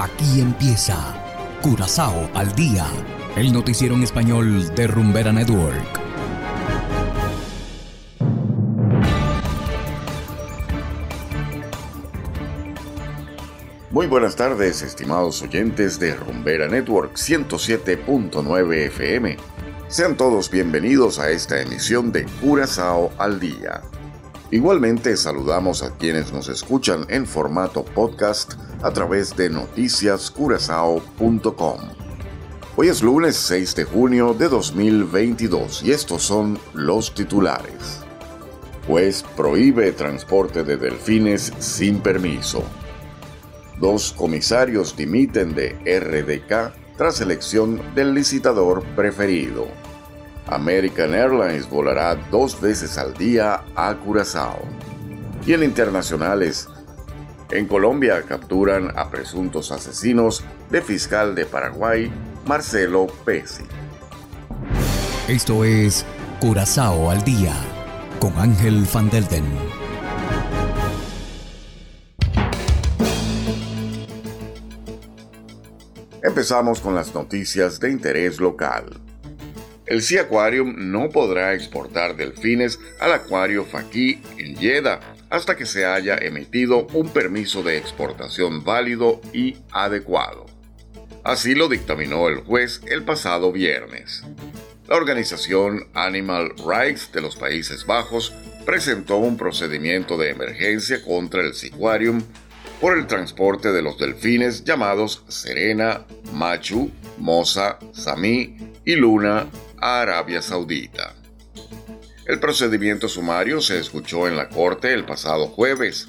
Aquí empieza Curazao al día, el noticiero en español de Rumbera Network. Muy buenas tardes, estimados oyentes de Rumbera Network 107.9 FM. Sean todos bienvenidos a esta emisión de Curazao al día. Igualmente saludamos a quienes nos escuchan en formato podcast a través de noticiascurazao.com. Hoy es lunes 6 de junio de 2022 y estos son los titulares. Pues prohíbe transporte de delfines sin permiso. Dos comisarios dimiten de RDK tras elección del licitador preferido. American Airlines volará dos veces al día a Curazao. Y en internacionales, en Colombia capturan a presuntos asesinos de fiscal de Paraguay, Marcelo Pesi. Esto es Curazao al día con Ángel Van Delden. Empezamos con las noticias de interés local. El Sea Aquarium no podrá exportar delfines al acuario Faki en Jeddah hasta que se haya emitido un permiso de exportación válido y adecuado. Así lo dictaminó el juez el pasado viernes. La organización Animal Rights de los Países Bajos presentó un procedimiento de emergencia contra el Seaquarium por el transporte de los delfines llamados Serena, Machu, Mosa, Sami y Luna a Arabia Saudita. El procedimiento sumario se escuchó en la corte el pasado jueves.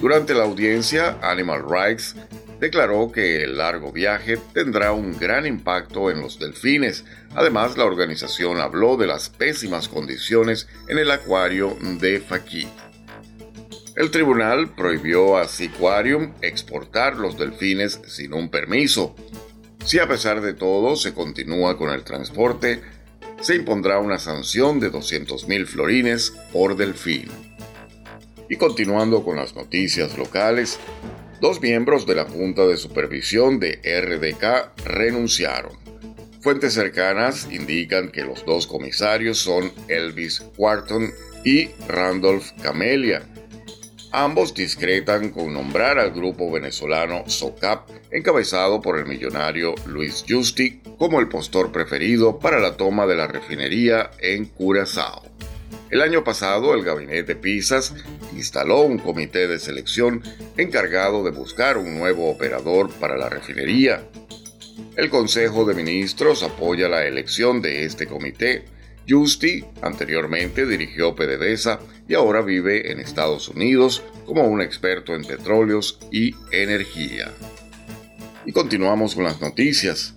Durante la audiencia, Animal Rights declaró que el largo viaje tendrá un gran impacto en los delfines. Además, la organización habló de las pésimas condiciones en el acuario de Faki. El tribunal prohibió a Seaquarium exportar los delfines sin un permiso, si a pesar de todo se continúa con el transporte, se impondrá una sanción de 200.000 florines por delfín. Y continuando con las noticias locales, dos miembros de la Junta de Supervisión de RDK renunciaron. Fuentes cercanas indican que los dos comisarios son Elvis Wharton y Randolph Camelia, Ambos discretan con nombrar al grupo venezolano SOCAP, encabezado por el millonario Luis Justi, como el postor preferido para la toma de la refinería en Curazao. El año pasado, el gabinete Pisas instaló un comité de selección encargado de buscar un nuevo operador para la refinería. El Consejo de Ministros apoya la elección de este comité. Justi anteriormente dirigió PDVSA y ahora vive en Estados Unidos como un experto en petróleos y energía. Y continuamos con las noticias.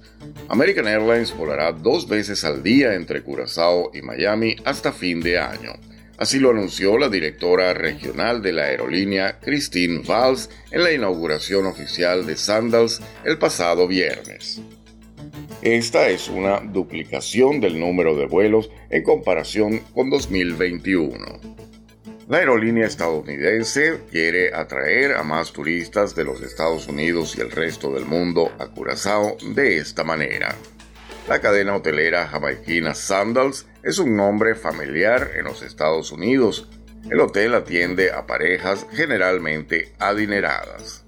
American Airlines volará dos veces al día entre Curazao y Miami hasta fin de año. Así lo anunció la directora regional de la aerolínea, Christine Valls, en la inauguración oficial de Sandals el pasado viernes. Esta es una duplicación del número de vuelos en comparación con 2021. La aerolínea estadounidense quiere atraer a más turistas de los Estados Unidos y el resto del mundo a Curazao de esta manera. La cadena hotelera jamaiquina Sandals es un nombre familiar en los Estados Unidos. El hotel atiende a parejas generalmente adineradas.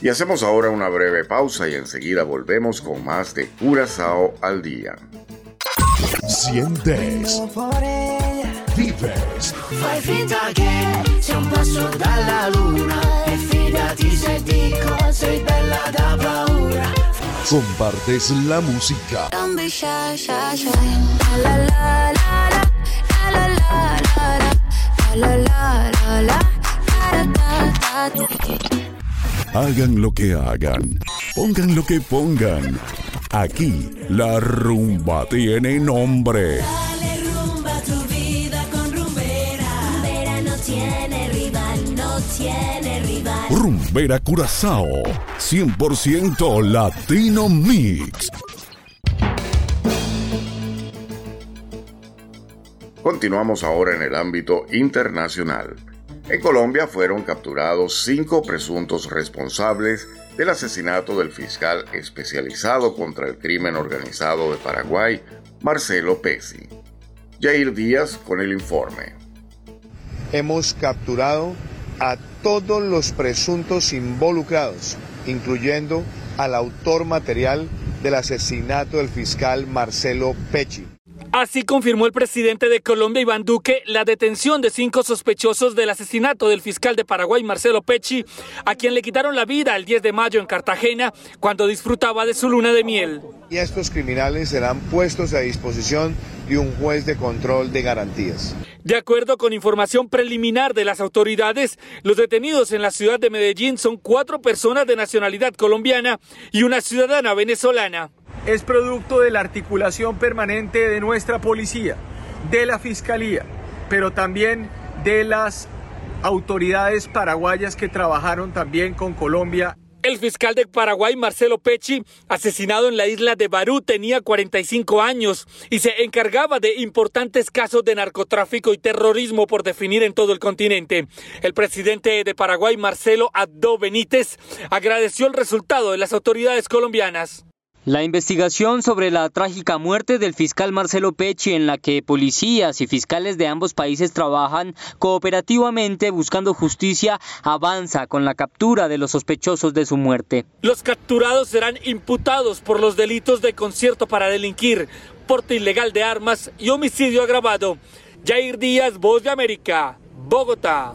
Y hacemos ahora una breve pausa y enseguida volvemos con más de Curazao al día. Sientes vives. Fai finta che sia un passo dalla luna e fidati se dico sei bella da paura. Compartes la música. Hagan lo que hagan, pongan lo que pongan. Aquí la rumba tiene nombre. Rumbera Curazao, 100% Latino Mix. Continuamos ahora en el ámbito internacional. En Colombia fueron capturados cinco presuntos responsables del asesinato del fiscal especializado contra el crimen organizado de Paraguay, Marcelo Pesi. Jair Díaz con el informe. Hemos capturado a todos los presuntos involucrados, incluyendo al autor material del asesinato del fiscal Marcelo Pecci. Así confirmó el presidente de Colombia, Iván Duque, la detención de cinco sospechosos del asesinato del fiscal de Paraguay, Marcelo Pecci, a quien le quitaron la vida el 10 de mayo en Cartagena cuando disfrutaba de su luna de miel. Y estos criminales serán puestos a disposición de un juez de control de garantías. De acuerdo con información preliminar de las autoridades, los detenidos en la ciudad de Medellín son cuatro personas de nacionalidad colombiana y una ciudadana venezolana es producto de la articulación permanente de nuestra policía, de la fiscalía, pero también de las autoridades paraguayas que trabajaron también con Colombia. El fiscal de Paraguay, Marcelo Pecci, asesinado en la isla de Barú, tenía 45 años y se encargaba de importantes casos de narcotráfico y terrorismo por definir en todo el continente. El presidente de Paraguay, Marcelo Abdo Benítez, agradeció el resultado de las autoridades colombianas. La investigación sobre la trágica muerte del fiscal Marcelo Pecci en la que policías y fiscales de ambos países trabajan cooperativamente buscando justicia avanza con la captura de los sospechosos de su muerte. Los capturados serán imputados por los delitos de concierto para delinquir, porte ilegal de armas y homicidio agravado. Jair Díaz, Voz de América, Bogotá.